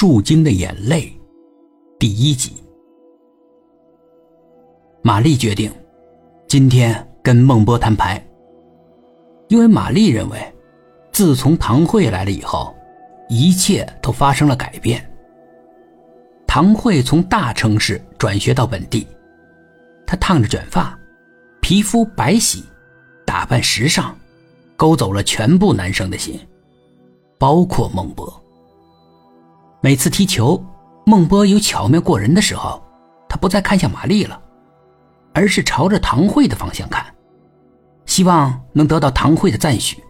树精的眼泪，第一集。玛丽决定今天跟孟波摊牌，因为玛丽认为，自从唐慧来了以后，一切都发生了改变。唐慧从大城市转学到本地，她烫着卷发，皮肤白皙，打扮时尚，勾走了全部男生的心，包括孟波。每次踢球，孟波有巧妙过人的时候，他不再看向玛丽了，而是朝着唐慧的方向看，希望能得到唐慧的赞许。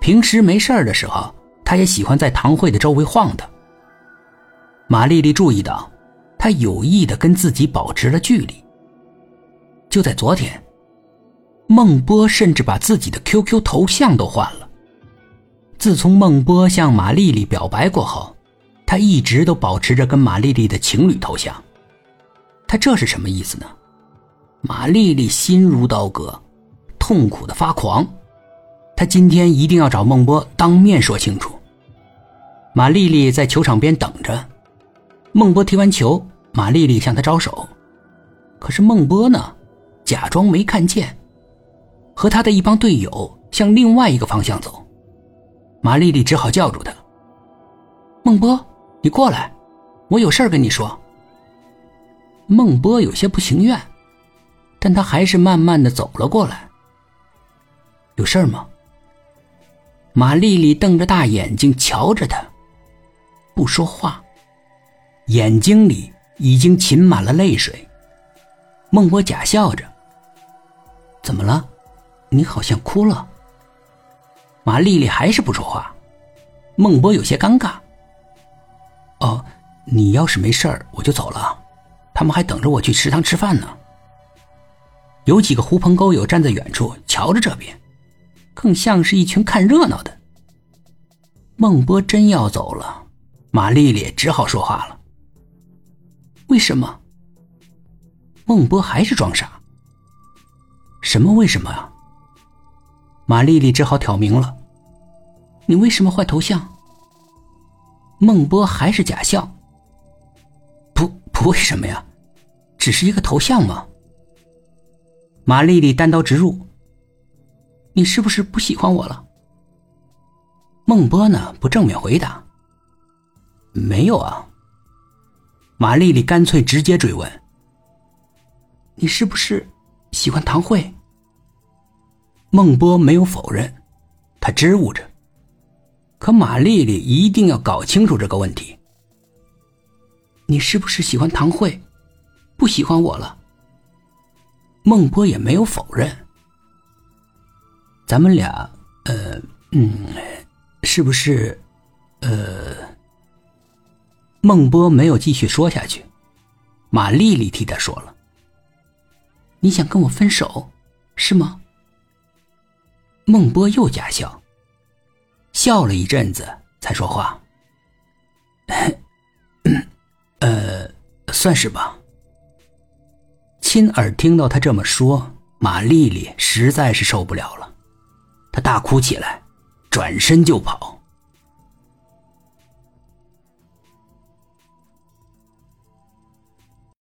平时没事的时候，他也喜欢在唐慧的周围晃荡。马丽丽注意到，他有意的跟自己保持了距离。就在昨天，孟波甚至把自己的 QQ 头像都换了。自从孟波向马丽丽表白过后。他一直都保持着跟马丽丽的情侣头像，他这是什么意思呢？马丽丽心如刀割，痛苦的发狂。他今天一定要找孟波当面说清楚。马丽丽在球场边等着，孟波踢完球，马丽丽向他招手，可是孟波呢，假装没看见，和他的一帮队友向另外一个方向走。马丽丽只好叫住他：“孟波。”你过来，我有事儿跟你说。孟波有些不情愿，但他还是慢慢的走了过来。有事儿吗？马丽丽瞪着大眼睛瞧着他，不说话，眼睛里已经噙满了泪水。孟波假笑着：“怎么了？你好像哭了。”马丽丽还是不说话，孟波有些尴尬。哦，你要是没事儿，我就走了。他们还等着我去食堂吃饭呢。有几个狐朋狗友站在远处瞧着这边，更像是一群看热闹的。孟波真要走了，马丽丽只好说话了。为什么？孟波还是装傻。什么为什么啊？马丽丽只好挑明了。你为什么换头像？孟波还是假笑。不，不为什么呀，只是一个头像嘛。马丽丽单刀直入：“你是不是不喜欢我了？”孟波呢，不正面回答：“没有啊。”马丽丽干脆直接追问：“你是不是喜欢唐慧？”孟波没有否认，他支吾着。可马丽丽一定要搞清楚这个问题。你是不是喜欢唐慧？不喜欢我了？孟波也没有否认。咱们俩，呃，嗯，是不是？呃，孟波没有继续说下去。马丽丽替他说了：“你想跟我分手，是吗？”孟波又假笑。笑了一阵子，才说话。呃，算是吧。亲耳听到他这么说，马丽丽实在是受不了了，她大哭起来，转身就跑。